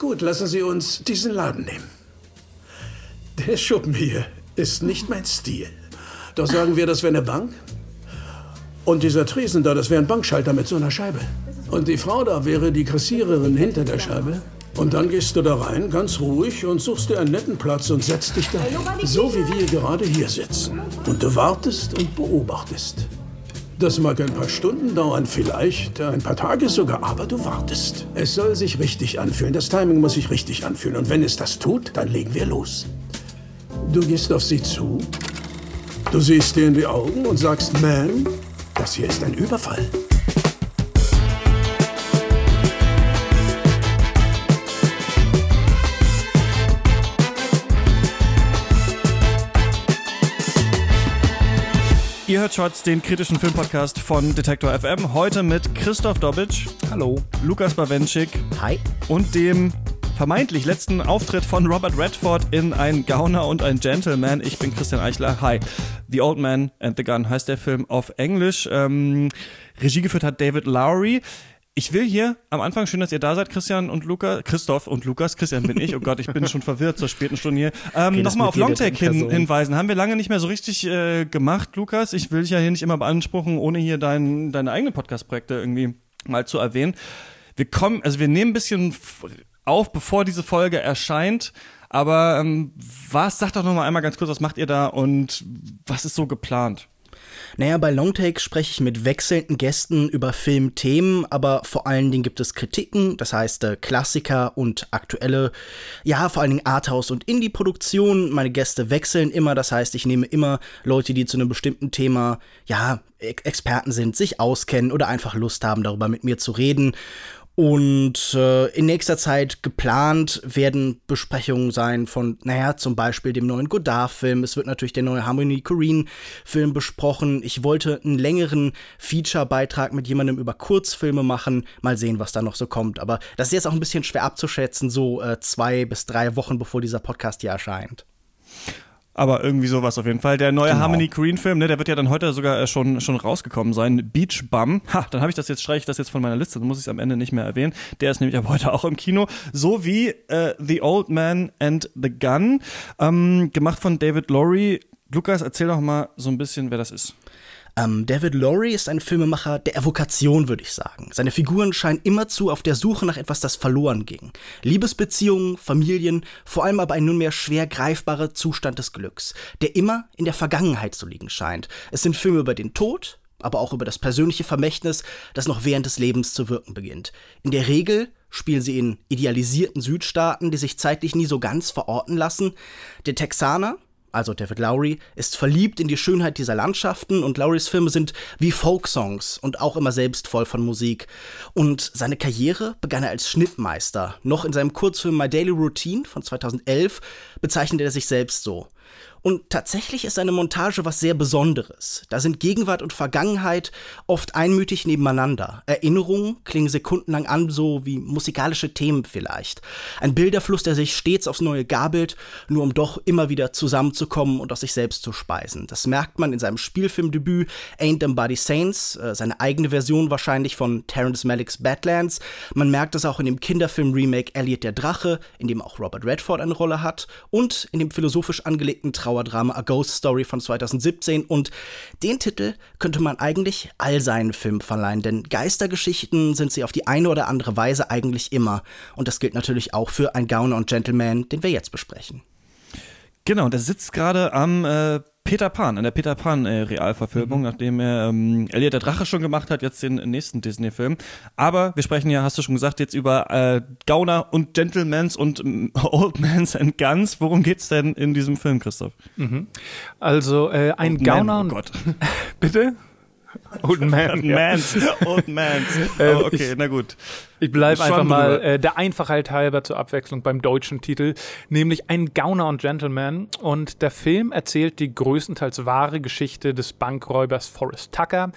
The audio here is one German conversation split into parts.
Gut, lassen Sie uns diesen Laden nehmen. Der Schuppen hier ist nicht mein Stil. Doch sagen wir, das wäre eine Bank. Und dieser Tresen da, das wäre ein Bankschalter mit so einer Scheibe. Und die Frau da wäre die Kassiererin hinter der Scheibe. Und dann gehst du da rein, ganz ruhig, und suchst dir einen netten Platz und setzt dich da. So wie wir gerade hier sitzen. Und du wartest und beobachtest. Das mag ein paar Stunden dauern, vielleicht ein paar Tage sogar, aber du wartest. Es soll sich richtig anfühlen. Das Timing muss sich richtig anfühlen. Und wenn es das tut, dann legen wir los. Du gehst auf sie zu, du siehst ihr in die Augen und sagst, Ma'am, das hier ist ein Überfall. Ihr hört Shots, den kritischen Filmpodcast von Detektor FM. Heute mit Christoph Dobitsch. Hallo. Lukas Bawenschik. Hi. Und dem vermeintlich letzten Auftritt von Robert Redford in Ein Gauner und ein Gentleman. Ich bin Christian Eichler. Hi. The Old Man and the Gun heißt der Film auf Englisch. Ähm, Regie geführt hat David Lowry. Ich will hier am Anfang, schön, dass ihr da seid, Christian und Lukas, Christoph und Lukas, Christian bin ich, oh Gott, ich bin schon verwirrt zur späten Stunde hier, ähm, okay, nochmal auf Longtake hin, hinweisen. Haben wir lange nicht mehr so richtig äh, gemacht, Lukas. Ich will dich ja hier nicht immer beanspruchen, ohne hier dein, deine eigenen Podcast-Projekte irgendwie mal zu erwähnen. Wir kommen, also wir nehmen ein bisschen auf, bevor diese Folge erscheint. Aber ähm, was, sagt doch noch mal einmal ganz kurz, was macht ihr da und was ist so geplant? Naja, bei Longtake spreche ich mit wechselnden Gästen über Filmthemen, aber vor allen Dingen gibt es Kritiken, das heißt äh, Klassiker und aktuelle, ja, vor allen Dingen Arthouse- und Indie-Produktionen. Meine Gäste wechseln immer, das heißt, ich nehme immer Leute, die zu einem bestimmten Thema, ja, Experten sind, sich auskennen oder einfach Lust haben, darüber mit mir zu reden. Und äh, in nächster Zeit geplant werden Besprechungen sein von, naja, zum Beispiel dem neuen Godard-Film. Es wird natürlich der neue Harmony Korine-Film besprochen. Ich wollte einen längeren Feature-Beitrag mit jemandem über Kurzfilme machen. Mal sehen, was da noch so kommt. Aber das ist jetzt auch ein bisschen schwer abzuschätzen, so äh, zwei bis drei Wochen bevor dieser Podcast hier erscheint. Aber irgendwie sowas auf jeden Fall. Der neue genau. Harmony Green Film, ne, der wird ja dann heute sogar äh, schon, schon rausgekommen sein. Beach Bum. Ha, dann habe ich das jetzt, streiche ich das jetzt von meiner Liste, dann muss ich es am Ende nicht mehr erwähnen. Der ist nämlich ab heute auch im Kino. So wie äh, The Old Man and the Gun. Ähm, gemacht von David Laurie. Lukas, erzähl doch mal so ein bisschen, wer das ist. Ähm, David Lowry ist ein Filmemacher der Evokation, würde ich sagen. Seine Figuren scheinen immerzu auf der Suche nach etwas, das verloren ging. Liebesbeziehungen, Familien, vor allem aber ein nunmehr schwer greifbarer Zustand des Glücks, der immer in der Vergangenheit zu liegen scheint. Es sind Filme über den Tod, aber auch über das persönliche Vermächtnis, das noch während des Lebens zu wirken beginnt. In der Regel spielen sie in idealisierten Südstaaten, die sich zeitlich nie so ganz verorten lassen. Der Texaner, also David Lowry, ist verliebt in die Schönheit dieser Landschaften und Lowrys Filme sind wie Folksongs und auch immer selbst voll von Musik. Und seine Karriere begann er als Schnittmeister. Noch in seinem Kurzfilm My Daily Routine von 2011 bezeichnet er sich selbst so. Und tatsächlich ist eine Montage was sehr Besonderes. Da sind Gegenwart und Vergangenheit oft einmütig nebeneinander. Erinnerungen klingen sekundenlang an, so wie musikalische Themen vielleicht. Ein Bilderfluss, der sich stets aufs Neue gabelt, nur um doch immer wieder zusammenzukommen und aus sich selbst zu speisen. Das merkt man in seinem Spielfilmdebüt Ain't Them Body Saints, äh, seine eigene Version wahrscheinlich von Terrence Malicks Badlands. Man merkt es auch in dem Kinderfilm-Remake Elliot der Drache, in dem auch Robert Redford eine Rolle hat, und in dem philosophisch angelegten Traum Trauerdrama A Ghost Story von 2017 und den Titel könnte man eigentlich all seinen Filmen verleihen, denn Geistergeschichten sind sie auf die eine oder andere Weise eigentlich immer und das gilt natürlich auch für Ein Gauner und Gentleman, den wir jetzt besprechen. Genau, der sitzt gerade am äh, Peter Pan, in der Peter Pan äh, Realverfilmung, mhm. nachdem er ähm, Elliot der Drache schon gemacht hat, jetzt den nächsten Disney-Film. Aber wir sprechen ja, hast du schon gesagt, jetzt über äh, Gauner und Gentlemans und ähm, Old Mans and Guns. Worum geht's denn in diesem Film, Christoph? Mhm. Also äh, ein Old Gauner. Man, oh Gott. Bitte? Old Man. Mans. Old Mans. Ähm, oh, okay, ich, na gut. Ich bleibe einfach mal äh, der Einfachheit halber zur Abwechslung beim deutschen Titel, nämlich ein Gauner und Gentleman. Und der Film erzählt die größtenteils wahre Geschichte des Bankräubers Forrest Tucker,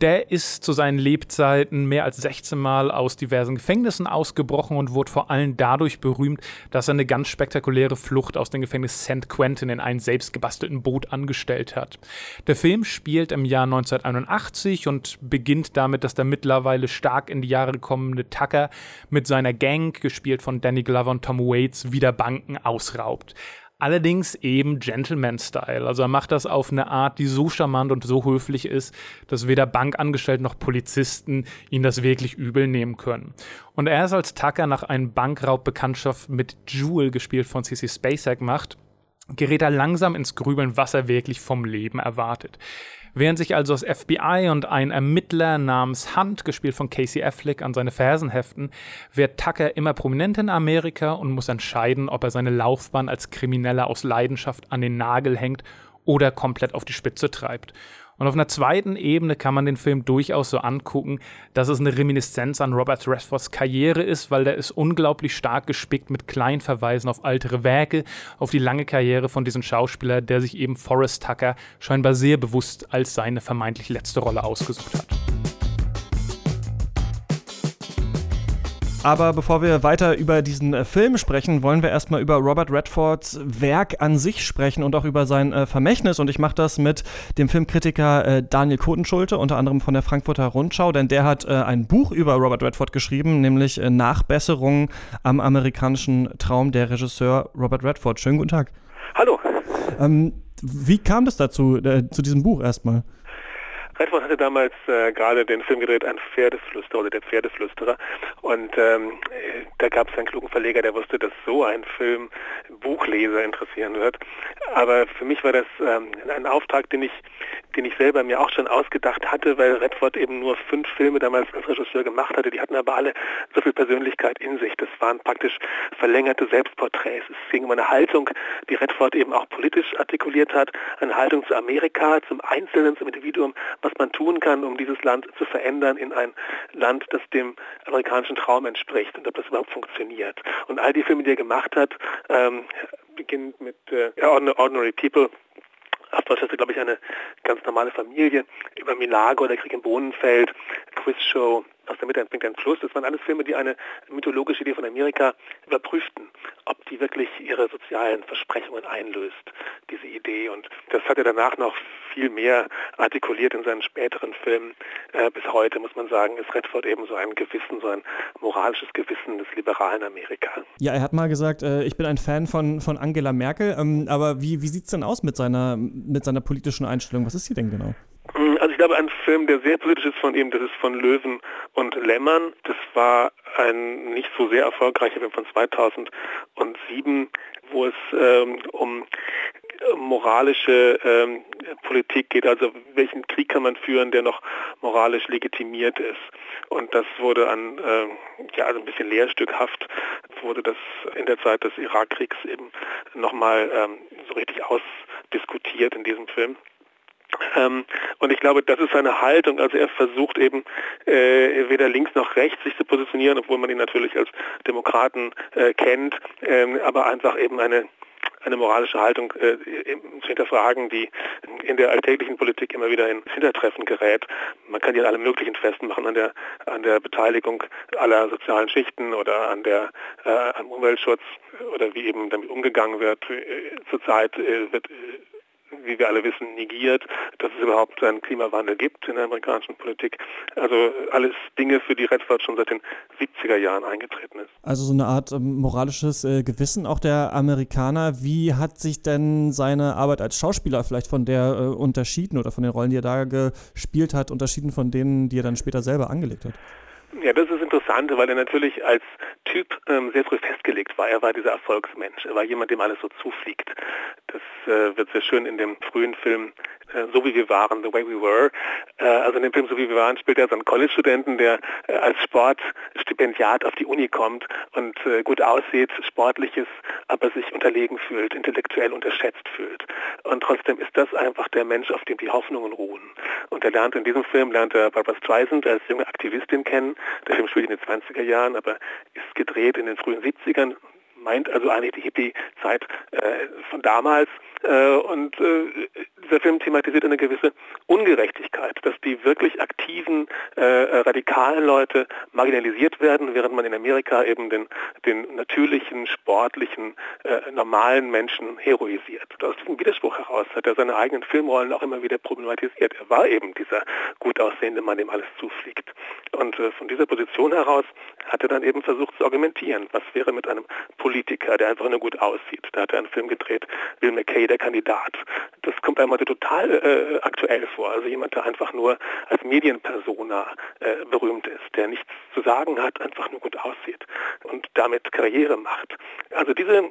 Der ist zu seinen Lebzeiten mehr als 16 Mal aus diversen Gefängnissen ausgebrochen und wurde vor allem dadurch berühmt, dass er eine ganz spektakuläre Flucht aus dem Gefängnis St. Quentin in einem selbstgebastelten Boot angestellt hat. Der Film spielt im Jahr 1981 und beginnt damit, dass der mittlerweile stark in die Jahre kommende Tucker mit seiner Gang, gespielt von Danny Glover und Tom Waits, wieder Banken ausraubt. Allerdings eben Gentleman-Style. Also er macht das auf eine Art, die so charmant und so höflich ist, dass weder Bankangestellte noch Polizisten ihn das wirklich übel nehmen können. Und er ist als Tucker nach einem Bankraub Bekanntschaft mit Jewel, gespielt von CC Spacek, macht, gerät er langsam ins Grübeln, was er wirklich vom Leben erwartet. Während sich also das FBI und ein Ermittler namens Hunt, gespielt von Casey Affleck, an seine Fersen heften, wird Tucker immer prominent in Amerika und muss entscheiden, ob er seine Laufbahn als Krimineller aus Leidenschaft an den Nagel hängt oder komplett auf die Spitze treibt. Und auf einer zweiten Ebene kann man den Film durchaus so angucken, dass es eine Reminiszenz an Robert Redfords Karriere ist, weil der ist unglaublich stark gespickt mit kleinen Verweisen auf ältere Werke, auf die lange Karriere von diesem Schauspieler, der sich eben Forrest Tucker scheinbar sehr bewusst als seine vermeintlich letzte Rolle ausgesucht hat. Aber bevor wir weiter über diesen äh, Film sprechen, wollen wir erstmal über Robert Redfords Werk an sich sprechen und auch über sein äh, Vermächtnis. Und ich mache das mit dem Filmkritiker äh, Daniel Kotenschulte, unter anderem von der Frankfurter Rundschau, denn der hat ein Buch über Robert Redford geschrieben, nämlich Nachbesserungen am amerikanischen Traum der Regisseur Robert Redford. Schönen guten Tag. Hallo. Ähm, wie kam das dazu, äh, zu diesem Buch erstmal? Redford hatte damals äh, gerade den Film gedreht, ein Pferdeflüsterer oder der Pferdeflüsterer. Und ähm, da gab es einen klugen Verleger, der wusste, dass so ein Film Buchleser interessieren wird. Aber für mich war das ähm, ein Auftrag, den ich, den ich selber mir auch schon ausgedacht hatte, weil Redford eben nur fünf Filme damals als Regisseur gemacht hatte. Die hatten aber alle so viel Persönlichkeit in sich. Das waren praktisch verlängerte Selbstporträts. Es ging um eine Haltung, die Redford eben auch politisch artikuliert hat, eine Haltung zu Amerika, zum Einzelnen, zum Individuum, was man tun kann, um dieses Land zu verändern in ein Land, das dem amerikanischen Traum entspricht und ob das überhaupt funktioniert. Und all die Filme, die er gemacht hat, ähm, beginnt mit äh, Ordinary People, auf Deutsch ist glaube ich, eine ganz normale Familie, über Milago, der Krieg im Bohnenfeld, Quizshow, aus der Mitte entspringt ein Fluss. Das waren alles Filme, die eine mythologische Idee von Amerika überprüften, ob die wirklich ihre sozialen Versprechungen einlöst, diese Idee. Und das hat er danach noch viel mehr artikuliert in seinen späteren Filmen. Äh, bis heute, muss man sagen, ist Redford eben so ein Gewissen, so ein moralisches Gewissen des liberalen Amerika. Ja, er hat mal gesagt, äh, ich bin ein Fan von, von Angela Merkel. Ähm, aber wie, wie sieht es denn aus mit seiner, mit seiner politischen Einstellung? Was ist sie denn genau? Hm, also ich glaube, ein Film, der sehr politisch ist von ihm, das ist von Löwen und Lämmern. Das war ein nicht so sehr erfolgreicher Film von 2007, wo es ähm, um moralische ähm, Politik geht, also welchen Krieg kann man führen, der noch moralisch legitimiert ist. Und das wurde an, äh, ja, also ein bisschen lehrstückhaft, wurde das in der Zeit des Irakkriegs eben nochmal ähm, so richtig ausdiskutiert in diesem Film. Ähm, und ich glaube, das ist seine Haltung. Also er versucht eben äh, weder links noch rechts sich zu positionieren, obwohl man ihn natürlich als Demokraten äh, kennt, ähm, aber einfach eben eine eine moralische Haltung äh, zu hinterfragen, die in der alltäglichen Politik immer wieder in Hintertreffen gerät. Man kann die an allem Möglichen festmachen, an der, an der Beteiligung aller sozialen Schichten oder an der, äh, am Umweltschutz oder wie eben damit umgegangen wird. Äh, zurzeit äh, wird äh, wie wir alle wissen, negiert, dass es überhaupt einen Klimawandel gibt in der amerikanischen Politik. Also alles Dinge, für die Redford schon seit den 70er Jahren eingetreten ist. Also so eine Art ähm, moralisches äh, Gewissen auch der Amerikaner. Wie hat sich denn seine Arbeit als Schauspieler vielleicht von der äh, unterschieden oder von den Rollen, die er da gespielt hat, unterschieden von denen, die er dann später selber angelegt hat? Ja, das ist interessant, weil er natürlich als Typ ähm, sehr früh festgelegt war. Er war dieser Erfolgsmensch. Er war jemand, dem alles so zufliegt. Das äh, wird sehr schön in dem frühen Film So wie wir waren, The Way We Were. Äh, also in dem Film So wie wir waren spielt er so einen College-Studenten, der äh, als Sportstipendiat auf die Uni kommt und äh, gut aussieht, sportlich ist, aber sich unterlegen fühlt, intellektuell unterschätzt fühlt. Und trotzdem ist das einfach der Mensch, auf dem die Hoffnungen ruhen. Und er lernt in diesem Film, lernt er Barbara Streisand als junge Aktivistin kennen. Der Film spielt in den 20er Jahren, aber ist gedreht in den frühen 70ern, meint also eigentlich die Hippie-Zeit äh, von damals Äh, und äh, dieser Film thematisiert eine gewisse Ungerechtigkeit, dass die wirklich aktiven, äh, radikalen Leute marginalisiert werden, während man in Amerika eben den, den natürlichen, sportlichen, äh, normalen Menschen heroisiert. aus diesem Widerspruch heraus hat er seine eigenen Filmrollen auch immer wieder problematisiert. Er war eben dieser gut aussehende Mann, dem alles zufliegt. Und äh, von dieser Position heraus hat er dann eben versucht zu argumentieren, was wäre mit einem Politiker, der einfach nur gut aussieht. Da hat er einen Film gedreht, Bill McKay, der Kandidat. Das kommt einem heute total äh, aktuell vor. Also jemand, der einfach nur als Medienpersona äh, berühmt ist, der nichts zu sagen hat, einfach nur gut aussieht und damit Karriere macht. Also diese,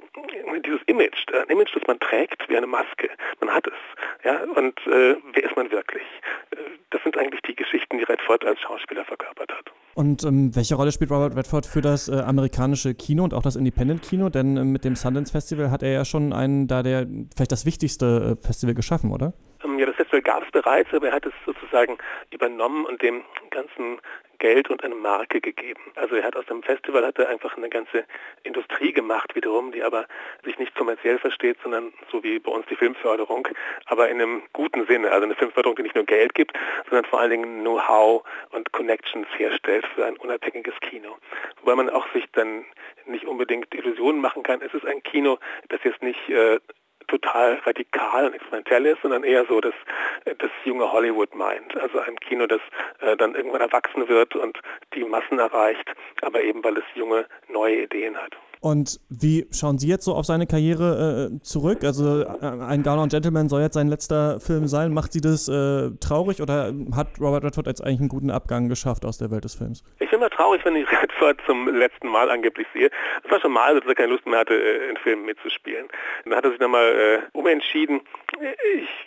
dieses Image, ein Image, das man trägt wie eine Maske, man hat es. Ja, und äh, wer ist man wirklich? Äh, das sind eigentlich die Geschichten, die Redford als Schauspieler verkörpert hat. Und ähm, welche Rolle spielt Robert Redford für das äh, amerikanische Kino und auch das Independent-Kino? Denn äh, mit dem Sundance Festival hat er ja schon einen, da der vielleicht das wichtigste äh, Festival geschaffen, oder? Ähm, ja, das Festival gab es bereits, aber er hat es sozusagen übernommen und dem ganzen Geld und eine Marke gegeben. Also er hat aus dem Festival hat er einfach eine ganze Industrie gemacht wiederum, die aber sich nicht kommerziell versteht, sondern so wie bei uns die Filmförderung, aber in einem guten Sinne. Also eine Filmförderung, die nicht nur Geld gibt, sondern vor allen Dingen Know-how und Connections herstellt für ein unabhängiges Kino. Wobei man auch sich dann nicht unbedingt Illusionen machen kann. Es ist ein Kino, das jetzt nicht äh, total radikal und experimentell ist, sondern eher so das, das junge Hollywood meint. Also ein Kino, das äh, dann irgendwann erwachsen wird und die Massen erreicht, aber eben weil es junge, neue Ideen hat. Und wie schauen Sie jetzt so auf seine Karriere äh, zurück? Also äh, ein Gauner und Gentleman soll jetzt sein letzter Film sein. Macht Sie das äh, traurig oder hat Robert Redford jetzt eigentlich einen guten Abgang geschafft aus der Welt des Films? Ich bin immer traurig, wenn ich Redford zum letzten Mal angeblich sehe. Es war schon mal, dass er keine Lust mehr hatte, äh, in Filmen mitzuspielen. Dann hat er sich nochmal äh, umentschieden.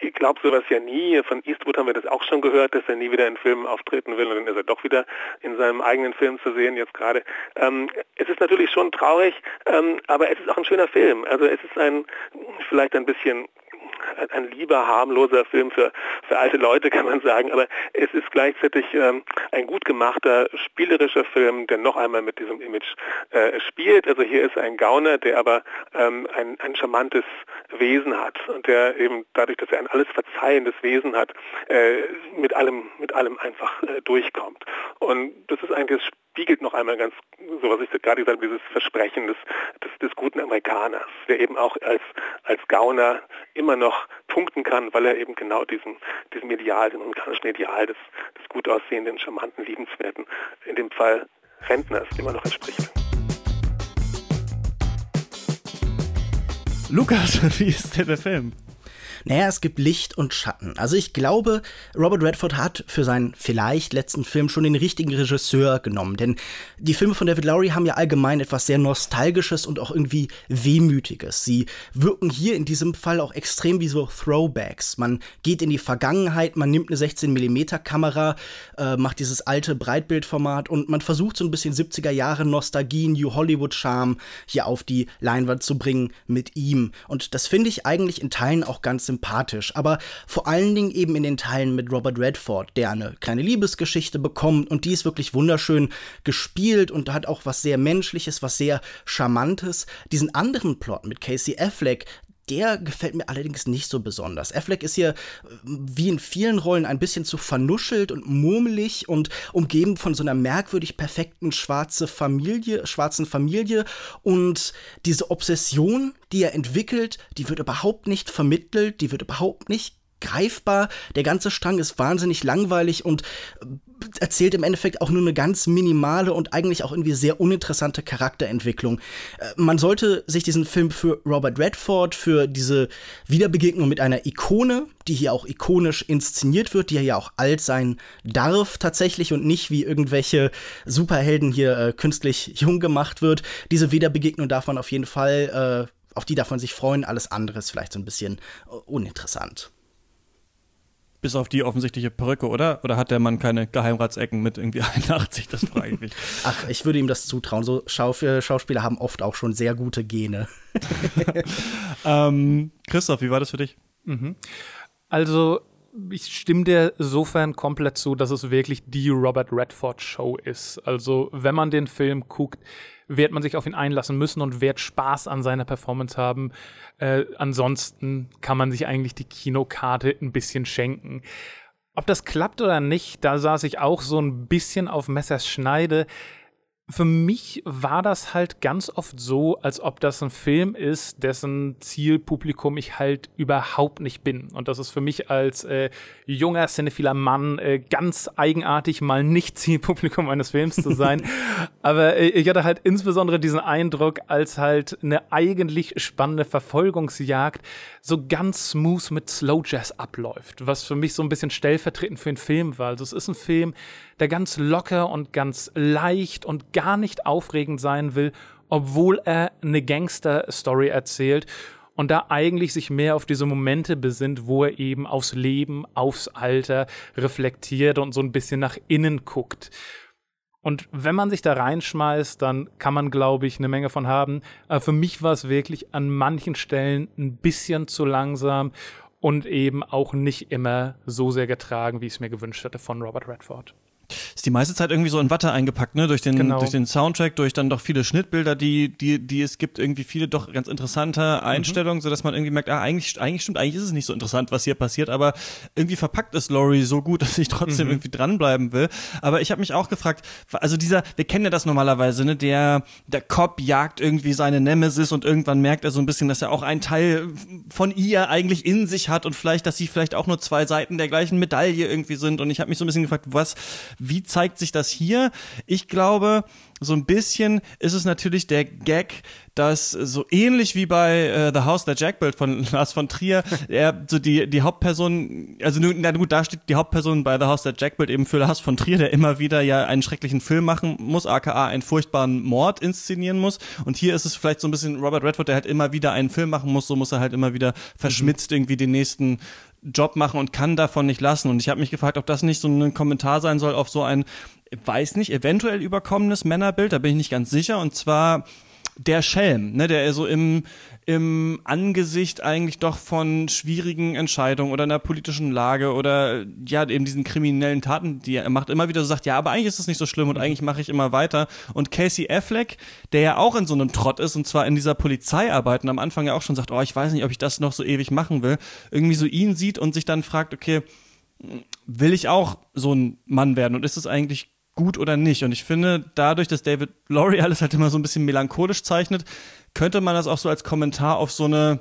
Ich glaube sowas ja nie. Von Eastwood haben wir das auch schon gehört, dass er nie wieder in Filmen auftreten will und dann ist er doch wieder in seinem eigenen Film zu sehen jetzt gerade. Ähm, es ist natürlich schon traurig, ähm, aber es ist auch ein schöner Film. Also es ist ein vielleicht ein bisschen ein lieber, harmloser Film für, für alte Leute, kann man sagen. Aber es ist gleichzeitig ähm, ein gut gemachter, spielerischer Film, der noch einmal mit diesem Image äh, spielt. Also hier ist ein Gauner, der aber ähm, ein, ein charmantes Wesen hat und der eben dadurch, dass er ein alles verzeihendes Wesen hat, äh, mit allem, mit allem einfach äh, durchkommt. Und das ist eigentlich das spiegelt noch einmal ganz, so was ich gerade gesagt habe, dieses Versprechen des, des, des guten Amerikaners, der eben auch als, als Gauner immer noch punkten kann, weil er eben genau diesem, diesem Ideal, dem amerikanischen Ideal des, des gut aussehenden, charmanten, liebenswerten, in dem Fall Rentners, immer noch entspricht. Lukas, wie ist denn der Film? Naja, es gibt Licht und Schatten. Also ich glaube, Robert Redford hat für seinen vielleicht letzten Film schon den richtigen Regisseur genommen. Denn die Filme von David Lowry haben ja allgemein etwas sehr Nostalgisches und auch irgendwie Wehmütiges. Sie wirken hier in diesem Fall auch extrem wie so Throwbacks. Man geht in die Vergangenheit, man nimmt eine 16mm Kamera, äh, macht dieses alte Breitbildformat und man versucht so ein bisschen 70er Jahre Nostalgie, New Hollywood Charme hier auf die Leinwand zu bringen mit ihm. Und das finde ich eigentlich in Teilen auch ganz sympathisch aber vor allen Dingen eben in den Teilen mit Robert Redford, der eine kleine Liebesgeschichte bekommt und die ist wirklich wunderschön gespielt und hat auch was sehr Menschliches, was sehr Charmantes. Diesen anderen Plot mit Casey Affleck, der gefällt mir allerdings nicht so besonders. Affleck ist hier äh, wie in vielen Rollen ein bisschen zu vernuschelt und murmelig und umgeben von so einer merkwürdig perfekten schwarze Familie, schwarzen Familie und diese Obsession, die er entwickelt, die wird überhaupt nicht vermittelt, die wird überhaupt nicht greifbar. Der ganze Strang ist wahnsinnig langweilig und äh, erzählt im Endeffekt auch nur eine ganz minimale und eigentlich auch irgendwie sehr uninteressante Charakterentwicklung. Äh, man sollte sich diesen Film für Robert Redford, für diese Wiederbegegnung mit einer Ikone, die hier auch ikonisch inszeniert wird, die ja auch alt sein darf tatsächlich und nicht wie irgendwelche Superhelden hier äh, künstlich jung gemacht wird. Diese Wiederbegegnung darf man auf jeden Fall, äh, auf die darf man sich freuen. Alles andere ist vielleicht so ein bisschen äh, uninteressant. Bis auf die offensichtliche Perücke, oder? Oder hat der Mann keine Geheimratsecken mit irgendwie 81? Das frage ich mich. Ach, ich würde ihm das zutrauen. So Schauf Schauspieler haben oft auch schon sehr gute Gene. ähm, Christoph, wie war das für dich? Mhm. Also ich stimme dir sofern komplett zu, dass es wirklich die Robert Redford Show ist. Also, wenn man den Film guckt, wird man sich auf ihn einlassen müssen und wird Spaß an seiner Performance haben. Äh, ansonsten kann man sich eigentlich die Kinokarte ein bisschen schenken. Ob das klappt oder nicht, da saß ich auch so ein bisschen auf Messers Schneide für mich war das halt ganz oft so, als ob das ein Film ist, dessen Zielpublikum ich halt überhaupt nicht bin. Und das ist für mich als äh, junger, cinephiler Mann äh, ganz eigenartig, mal nicht Zielpublikum eines Films zu sein. Aber äh, ich hatte halt insbesondere diesen Eindruck, als halt eine eigentlich spannende Verfolgungsjagd so ganz smooth mit Slow Jazz abläuft, was für mich so ein bisschen stellvertretend für den Film war. Also es ist ein Film, der ganz locker und ganz leicht und gar nicht aufregend sein will, obwohl er eine Gangster-Story erzählt und da eigentlich sich mehr auf diese Momente besinnt, wo er eben aufs Leben, aufs Alter reflektiert und so ein bisschen nach innen guckt. Und wenn man sich da reinschmeißt, dann kann man, glaube ich, eine Menge von haben. Aber für mich war es wirklich an manchen Stellen ein bisschen zu langsam und eben auch nicht immer so sehr getragen, wie ich es mir gewünscht hätte von Robert Redford die meiste Zeit irgendwie so in Watte eingepackt, ne? Durch den, genau. durch den Soundtrack, durch dann doch viele Schnittbilder, die, die, die es gibt, irgendwie viele doch ganz interessante Einstellungen, mhm. sodass man irgendwie merkt, ah, eigentlich, eigentlich stimmt, eigentlich ist es nicht so interessant, was hier passiert, aber irgendwie verpackt ist Laurie so gut, dass ich trotzdem mhm. irgendwie dranbleiben will. Aber ich habe mich auch gefragt, also dieser, wir kennen ja das normalerweise, ne? Der, der Cop jagt irgendwie seine Nemesis und irgendwann merkt er so ein bisschen, dass er auch einen Teil von ihr eigentlich in sich hat und vielleicht, dass sie vielleicht auch nur zwei Seiten der gleichen Medaille irgendwie sind. Und ich habe mich so ein bisschen gefragt, was, wie zeigt sich das hier? Ich glaube, so ein bisschen ist es natürlich der Gag, dass so ähnlich wie bei äh, The House That Jack Built von Lars von Trier, er so die die Hauptperson, also na gut, da steht die Hauptperson bei The House That Jack Built eben für Lars von Trier, der immer wieder ja einen schrecklichen Film machen muss, aka einen furchtbaren Mord inszenieren muss. Und hier ist es vielleicht so ein bisschen Robert Redford, der halt immer wieder einen Film machen muss, so muss er halt immer wieder verschmitzt mhm. irgendwie den nächsten Job machen und kann davon nicht lassen. Und ich habe mich gefragt, ob das nicht so ein Kommentar sein soll auf so ein, weiß nicht, eventuell überkommenes Männerbild, da bin ich nicht ganz sicher. Und zwar der Schelm, ne, der so im, im Angesicht eigentlich doch von schwierigen Entscheidungen oder einer politischen Lage oder ja, eben diesen kriminellen Taten, die er macht, immer wieder so sagt, ja, aber eigentlich ist es nicht so schlimm und eigentlich mache ich immer weiter. Und Casey Affleck, der ja auch in so einem Trott ist und zwar in dieser Polizeiarbeit und am Anfang ja auch schon sagt, oh, ich weiß nicht, ob ich das noch so ewig machen will, irgendwie so ihn sieht und sich dann fragt, okay, will ich auch so ein Mann werden und ist es eigentlich gut oder nicht. Und ich finde, dadurch, dass David Laurie alles halt immer so ein bisschen melancholisch zeichnet, könnte man das auch so als Kommentar auf so eine,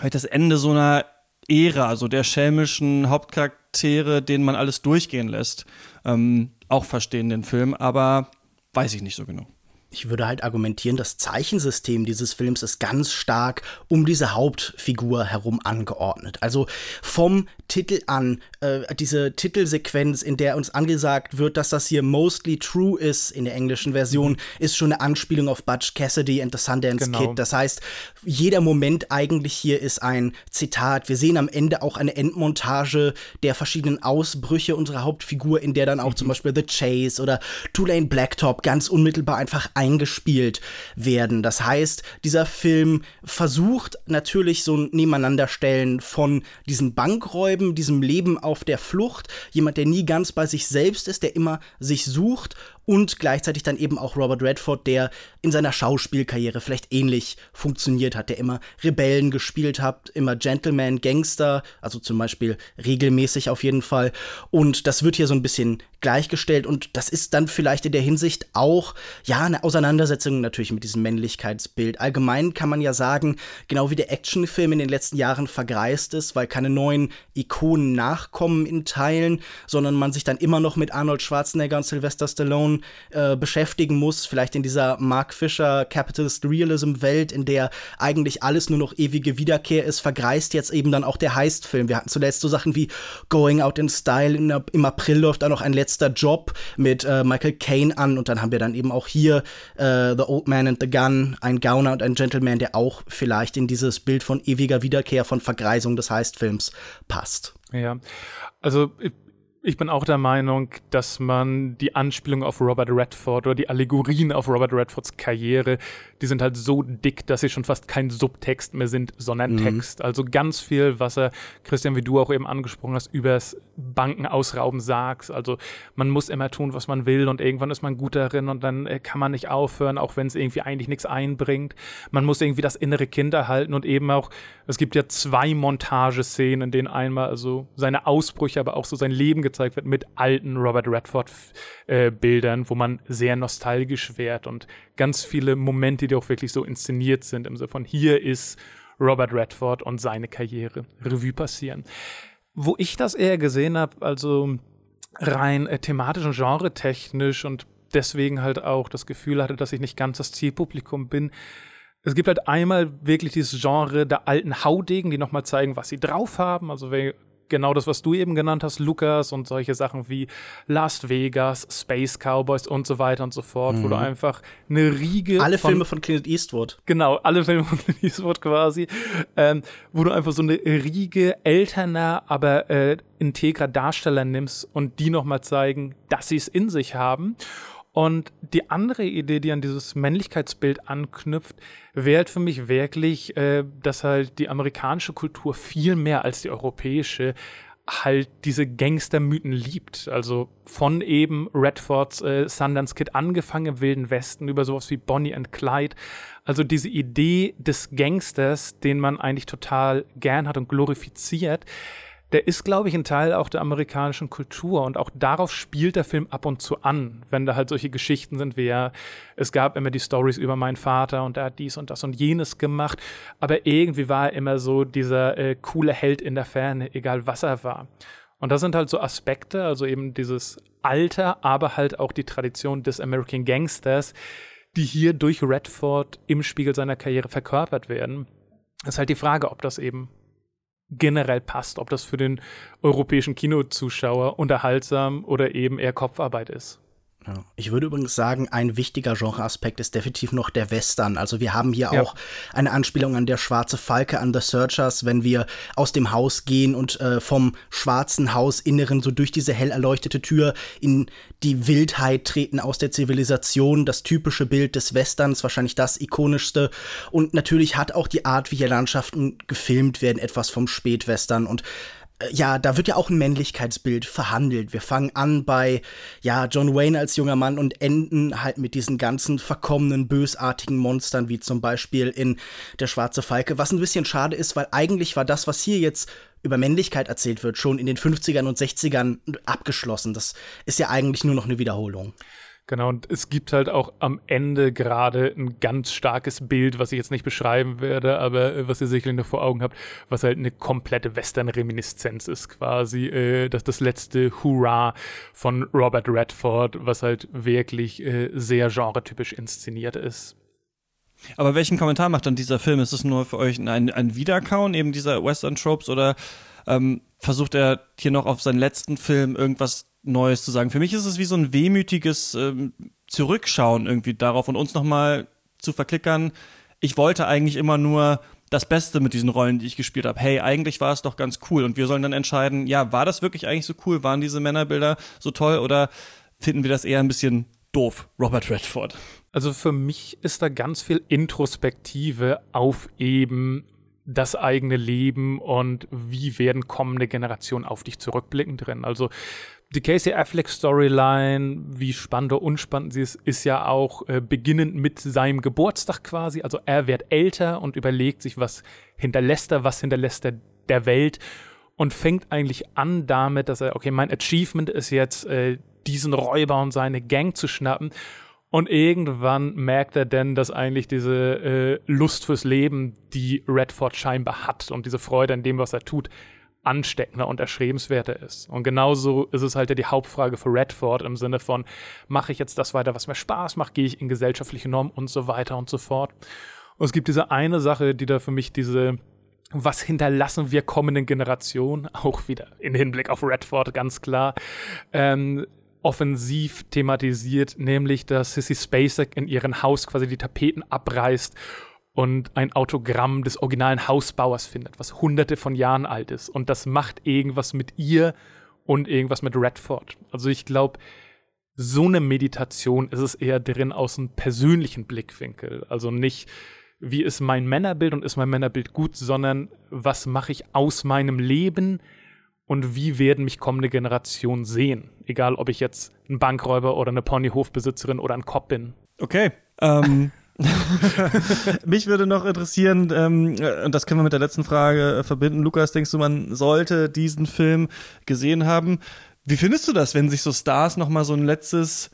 halt das Ende so einer Ära, so der schelmischen Hauptcharaktere, denen man alles durchgehen lässt, ähm, auch verstehen, den Film, aber weiß ich nicht so genau ich würde halt argumentieren, das Zeichensystem dieses Films ist ganz stark um diese Hauptfigur herum angeordnet. Also vom Titel an, äh, diese Titelsequenz, in der uns angesagt wird, dass das hier mostly true ist in der englischen Version, ist schon eine Anspielung auf Butch Cassidy and the Sundance genau. Kid. Das heißt, jeder Moment eigentlich hier ist ein Zitat. Wir sehen am Ende auch eine Endmontage der verschiedenen Ausbrüche unserer Hauptfigur, in der dann auch mhm. zum Beispiel The Chase oder Tulane Blacktop ganz unmittelbar einfach eingespielt werden. Das heißt, dieser Film versucht natürlich so ein Nebeneinanderstellen von diesen Bankräuben, diesem Leben auf der Flucht, jemand, der nie ganz bei sich selbst ist, der immer sich sucht und gleichzeitig dann eben auch Robert Redford, der in seiner Schauspielkarriere vielleicht ähnlich funktioniert hat, der immer Rebellen gespielt hat, immer Gentleman, Gangster, also zum Beispiel regelmäßig auf jeden Fall. Und das wird hier so ein bisschen gleichgestellt und das ist dann vielleicht in der Hinsicht auch, ja, eine Auseinandersetzung natürlich mit diesem Männlichkeitsbild. Allgemein kann man ja sagen, genau wie der Actionfilm in den letzten Jahren vergreist ist, weil keine neuen Ikonen nachkommen in Teilen, sondern man sich dann immer noch mit Arnold Schwarzenegger und Sylvester Stallone Person äh, beschäftigen muss, vielleicht in dieser Mark Fisher Capitalist Realism Welt, in der eigentlich alles nur noch ewige Wiederkehr ist, vergreist jetzt eben dann auch der Heist-Film. Wir hatten zuletzt so Sachen wie Going Out in Style, in, im April läuft auch noch ein letzter Job mit äh, Michael Caine an und dann haben wir dann eben auch hier äh, The Old Man and the Gun, ein Gauner und ein Gentleman, der auch vielleicht in dieses Bild von ewiger Wiederkehr, von Vergreisung des Heist-Films passt. Ja, also ich bin auch der Meinung, dass man die Anspielung auf Robert Redford oder die Allegorien auf Robert Redfords Karriere, die sind halt so dick, dass sie schon fast kein Subtext mehr sind, sondern mhm. Text. Also ganz viel, was er, Christian, wie du auch eben angesprochen hast, übers Bankenausrauben sagt. Also man muss immer tun, was man will und irgendwann ist man gut darin und dann äh, kann man nicht aufhören, auch wenn es irgendwie eigentlich nichts einbringt. Man muss irgendwie das innere Kind erhalten und eben auch, es gibt ja zwei Montageszenen, in denen einmal also seine Ausbrüche, aber auch so sein Leben gezeigt wird mit alten Robert Redford-Bildern, äh, wo man sehr nostalgisch wird und ganz viele Momente, die auch wirklich so inszeniert sind, im Sinne von hier ist Robert Redford und seine Karriere Revue passieren. Wo ich das eher gesehen habe, also rein äh, thematisch und genre-technisch und deswegen halt auch das Gefühl hatte, dass ich nicht ganz das Zielpublikum bin, es gibt halt einmal wirklich dieses Genre der alten Haudegen, die nochmal zeigen, was sie drauf haben. Also wer genau das, was du eben genannt hast, Lukas und solche Sachen wie Las Vegas, Space Cowboys und so weiter und so fort, mhm. wo du mhm. einfach eine Riege. Alle von, Filme von Clint Eastwood. Genau, alle Filme von Clint Eastwood quasi, ähm, wo du einfach so eine Riege älterner, aber äh, integrer Darsteller nimmst und die nochmal zeigen, dass sie es in sich haben. Und die andere Idee, die an dieses Männlichkeitsbild anknüpft, wäre halt für mich wirklich, äh, dass halt die amerikanische Kultur viel mehr als die europäische halt diese Gangstermythen liebt. Also von eben Redfords äh, Sundance Kid angefangen im Wilden Westen über sowas wie Bonnie and Clyde. Also diese Idee des Gangsters, den man eigentlich total gern hat und glorifiziert, der ist, glaube ich, ein Teil auch der amerikanischen Kultur und auch darauf spielt der Film ab und zu an, wenn da halt solche Geschichten sind wie ja, es gab immer die Stories über meinen Vater und er hat dies und das und jenes gemacht, aber irgendwie war er immer so dieser äh, coole Held in der Ferne, egal was er war. Und das sind halt so Aspekte, also eben dieses Alter, aber halt auch die Tradition des American Gangsters, die hier durch Redford im Spiegel seiner Karriere verkörpert werden. Ist halt die Frage, ob das eben generell passt, ob das für den europäischen Kinozuschauer unterhaltsam oder eben eher Kopfarbeit ist. Ja. Ich würde übrigens sagen, ein wichtiger Genreaspekt ist definitiv noch der Western. Also wir haben hier ja. auch eine Anspielung an der schwarze Falke, an The Searchers, wenn wir aus dem Haus gehen und äh, vom schwarzen Hausinneren so durch diese hell erleuchtete Tür in die Wildheit treten aus der Zivilisation. Das typische Bild des Westerns, wahrscheinlich das ikonischste. Und natürlich hat auch die Art, wie hier Landschaften gefilmt werden, etwas vom Spätwestern und ja, da wird ja auch ein Männlichkeitsbild verhandelt. Wir fangen an bei, ja, John Wayne als junger Mann und enden halt mit diesen ganzen verkommenen, bösartigen Monstern, wie zum Beispiel in Der Schwarze Falke. Was ein bisschen schade ist, weil eigentlich war das, was hier jetzt über Männlichkeit erzählt wird, schon in den 50ern und 60ern abgeschlossen. Das ist ja eigentlich nur noch eine Wiederholung. Genau, und es gibt halt auch am Ende gerade ein ganz starkes Bild, was ich jetzt nicht beschreiben werde, aber äh, was ihr sicherlich noch vor Augen habt, was halt eine komplette Western-Reminiszenz ist, quasi. Äh, das, das letzte Hurra von Robert Redford, was halt wirklich äh, sehr genretypisch inszeniert ist. Aber welchen Kommentar macht dann dieser Film? Ist es nur für euch ein, ein Wiederkauen eben dieser Western-Tropes oder ähm, versucht er hier noch auf seinen letzten Film irgendwas Neues zu sagen. Für mich ist es wie so ein wehmütiges ähm, Zurückschauen irgendwie darauf und uns nochmal zu verklickern. Ich wollte eigentlich immer nur das Beste mit diesen Rollen, die ich gespielt habe. Hey, eigentlich war es doch ganz cool. Und wir sollen dann entscheiden, ja, war das wirklich eigentlich so cool? Waren diese Männerbilder so toll oder finden wir das eher ein bisschen doof, Robert Redford? Also für mich ist da ganz viel Introspektive auf eben das eigene Leben und wie werden kommende Generationen auf dich zurückblicken drin. Also die Casey Affleck Storyline, wie spannend oder unspannend sie ist, ist ja auch äh, beginnend mit seinem Geburtstag quasi. Also er wird älter und überlegt sich, was hinterlässt er, was hinterlässt er der Welt und fängt eigentlich an damit, dass er, okay, mein Achievement ist jetzt, äh, diesen Räuber und seine Gang zu schnappen. Und irgendwann merkt er denn, dass eigentlich diese äh, Lust fürs Leben, die Redford scheinbar hat und diese Freude an dem, was er tut, ansteckender und erstrebenswerter ist. Und genauso ist es halt ja die Hauptfrage für Redford im Sinne von, mache ich jetzt das weiter, was mir Spaß macht, gehe ich in gesellschaftliche Normen und so weiter und so fort. Und es gibt diese eine Sache, die da für mich diese was hinterlassen wir kommenden Generationen, auch wieder in Hinblick auf Redford ganz klar, ähm, offensiv thematisiert, nämlich dass Sissy Spacek in ihrem Haus quasi die Tapeten abreißt und ein Autogramm des originalen Hausbauers findet, was hunderte von Jahren alt ist. Und das macht irgendwas mit ihr und irgendwas mit Redford. Also ich glaube, so eine Meditation ist es eher drin aus einem persönlichen Blickwinkel. Also nicht, wie ist mein Männerbild und ist mein Männerbild gut, sondern was mache ich aus meinem Leben und wie werden mich kommende Generationen sehen. Egal, ob ich jetzt ein Bankräuber oder eine Ponyhofbesitzerin oder ein Cop bin. Okay. Ähm. Mich würde noch interessieren, ähm, und das können wir mit der letzten Frage äh, verbinden. Lukas, denkst du, man sollte diesen Film gesehen haben? Wie findest du das, wenn sich so Stars noch mal so ein letztes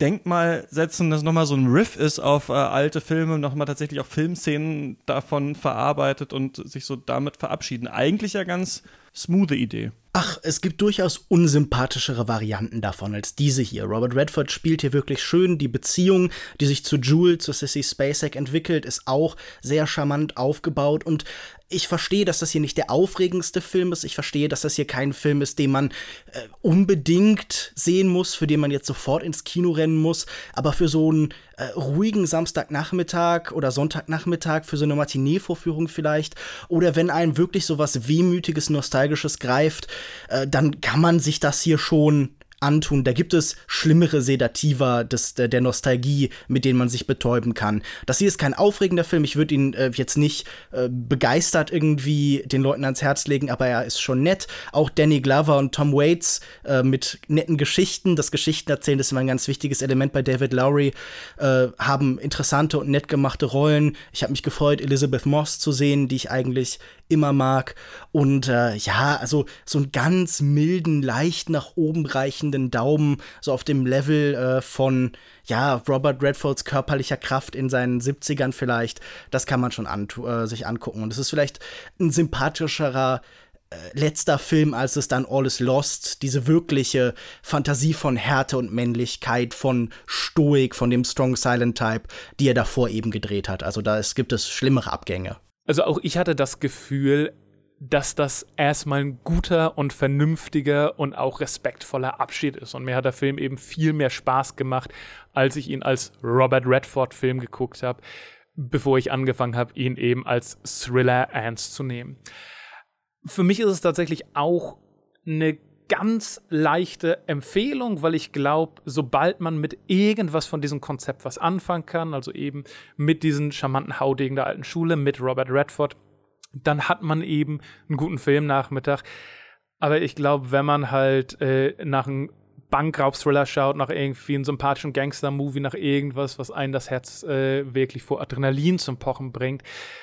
Denkmal setzen, das nochmal so ein Riff ist auf äh, alte Filme, nochmal tatsächlich auch Filmszenen davon verarbeitet und sich so damit verabschieden. Eigentlich ja ganz smooth Idee. Ach, es gibt durchaus unsympathischere Varianten davon als diese hier. Robert Redford spielt hier wirklich schön. Die Beziehung, die sich zu Jewel, zu Sissy Spacek entwickelt, ist auch sehr charmant aufgebaut. Und ich verstehe, dass das hier nicht der aufregendste Film ist. Ich verstehe, dass das hier kein Film ist, den man äh, unbedingt sehen muss, für den man jetzt sofort ins Kino rennen muss. Aber für so einen äh, ruhigen Samstagnachmittag oder Sonntagnachmittag, für so eine Matinee-Vorführung vielleicht, oder wenn einem wirklich so was Wehmütiges, Nostalgisches greift, äh, dann kann man sich das hier schon antun. Da gibt es schlimmere Sedativa des, der, Nostalgie, mit denen man sich betäuben kann. Das hier ist kein aufregender Film. Ich würde ihn äh, jetzt nicht äh, begeistert irgendwie den Leuten ans Herz legen, aber er ist schon nett. Auch Danny Glover und Tom Waits äh, mit netten Geschichten. Das Geschichtenerzählen ist immer ein ganz wichtiges Element bei David Lowry. Äh, haben interessante und nett gemachte Rollen. Ich habe mich gefreut, Elizabeth Moss zu sehen, die ich eigentlich immer mag. Und äh, ja, also so einen ganz milden, leicht nach oben reichenden Daumen, so auf dem Level äh, von, ja, Robert Redfords körperlicher Kraft in seinen 70ern vielleicht, das kann man schon an, äh, sich angucken. Und es ist vielleicht ein sympathischerer äh, letzter Film, als es dann All is Lost, diese wirkliche Fantasie von Härte und Männlichkeit, von Stoik, von dem Strong Silent Type, die er davor eben gedreht hat. Also da es, gibt es schlimmere Abgänge. Also auch ich hatte das Gefühl, dass das erstmal ein guter und vernünftiger und auch respektvoller Abschied ist. Und mir hat der Film eben viel mehr Spaß gemacht, als ich ihn als Robert Redford-Film geguckt habe, bevor ich angefangen habe, ihn eben als Thriller ernst zu nehmen. Für mich ist es tatsächlich auch eine ganz leichte Empfehlung, weil ich glaube, sobald man mit irgendwas von diesem Konzept was anfangen kann, also eben mit diesen charmanten Haudegen der alten Schule, mit Robert Redford, dann hat man eben einen guten Filmnachmittag. Aber ich glaube, wenn man halt äh, nach einem Bankraub-Thriller schaut, nach irgendwie einem sympathischen Gangster-Movie, nach irgendwas, was einen das Herz äh, wirklich vor Adrenalin zum Pochen bringt,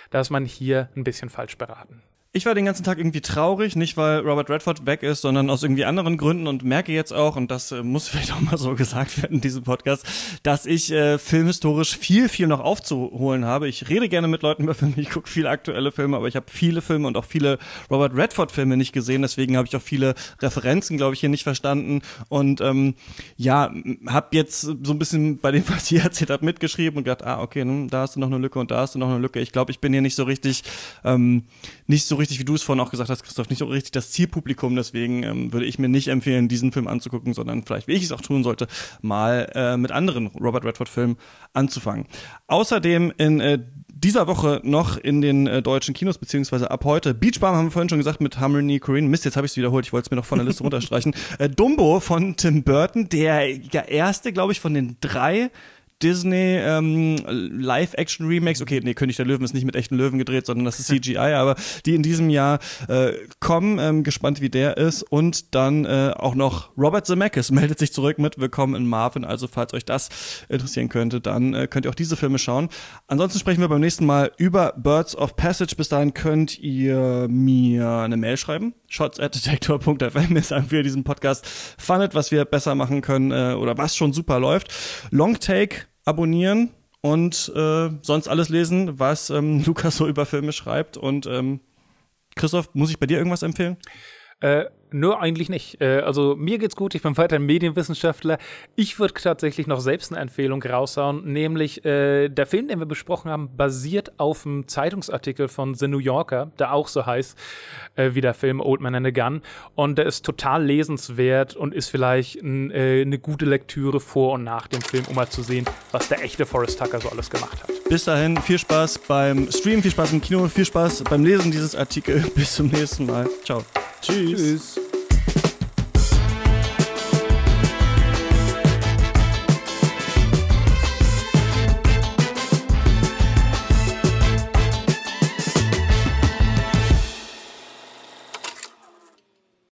da ist man hier ein bisschen falsch beraten. Ich war den ganzen Tag irgendwie traurig, nicht weil Robert Redford weg ist, sondern aus irgendwie anderen Gründen und merke jetzt auch, und das äh, muss vielleicht auch mal so gesagt werden in diesem Podcast, dass ich äh, filmhistorisch viel, viel noch aufzuholen habe. Ich rede gerne mit Leuten über Filme, ich gucke viele aktuelle Filme, aber ich habe viele Filme und auch viele Robert Redford-Filme nicht gesehen, deswegen habe ich auch viele Referenzen, glaube ich, hier nicht verstanden. Und ähm, ja, habe jetzt so ein bisschen bei dem, was ihr erzählt habt, mitgeschrieben und gedacht, ah, okay, hm, da hast du noch eine Lücke und da hast du noch eine Lücke. Ich glaube, ich bin hier nicht so richtig, ähm, nicht so richtig wie du es vorhin auch gesagt hast, Christoph, nicht so richtig das Zielpublikum. Deswegen ähm, würde ich mir nicht empfehlen, diesen Film anzugucken, sondern vielleicht, wie ich es auch tun sollte, mal äh, mit anderen Robert Redford-Filmen anzufangen. Außerdem in äh, dieser Woche noch in den äh, deutschen Kinos, beziehungsweise ab heute. Beachbum haben wir vorhin schon gesagt mit Harmony Korine. Mist, jetzt habe ich es wiederholt. Ich wollte es mir noch von der Liste runterstreichen. Äh, Dumbo von Tim Burton, der erste, glaube ich, von den drei Disney ähm, Live-Action-Remakes, okay, nee, König der Löwen ist nicht mit echten Löwen gedreht, sondern das ist CGI, aber die in diesem Jahr äh, kommen, ähm, gespannt wie der ist. Und dann äh, auch noch Robert Zemeckis meldet sich zurück mit Willkommen in Marvin, also falls euch das interessieren könnte, dann äh, könnt ihr auch diese Filme schauen. Ansonsten sprechen wir beim nächsten Mal über Birds of Passage, bis dahin könnt ihr mir eine Mail schreiben, shots at detector.fm, sagen, wie ihr diesen Podcast. Fandet, was wir besser machen können äh, oder was schon super läuft. Long Take abonnieren und äh, sonst alles lesen, was ähm, Lukas so über Filme schreibt. Und ähm, Christoph, muss ich bei dir irgendwas empfehlen? Äh, Nö, eigentlich nicht. Äh, also mir geht's gut, ich bin weiter Medienwissenschaftler. Ich würde tatsächlich noch selbst eine Empfehlung raushauen, nämlich äh, der Film, den wir besprochen haben, basiert auf einem Zeitungsartikel von The New Yorker, der auch so heißt äh, wie der Film Old Man and a Gun. Und der ist total lesenswert und ist vielleicht ein, äh, eine gute Lektüre vor und nach dem Film, um mal zu sehen, was der echte Forrest Tucker so alles gemacht hat. Bis dahin, viel Spaß beim Stream, viel Spaß im Kino, viel Spaß beim Lesen dieses Artikels. Bis zum nächsten Mal. Ciao. Tschüss. Tschüss.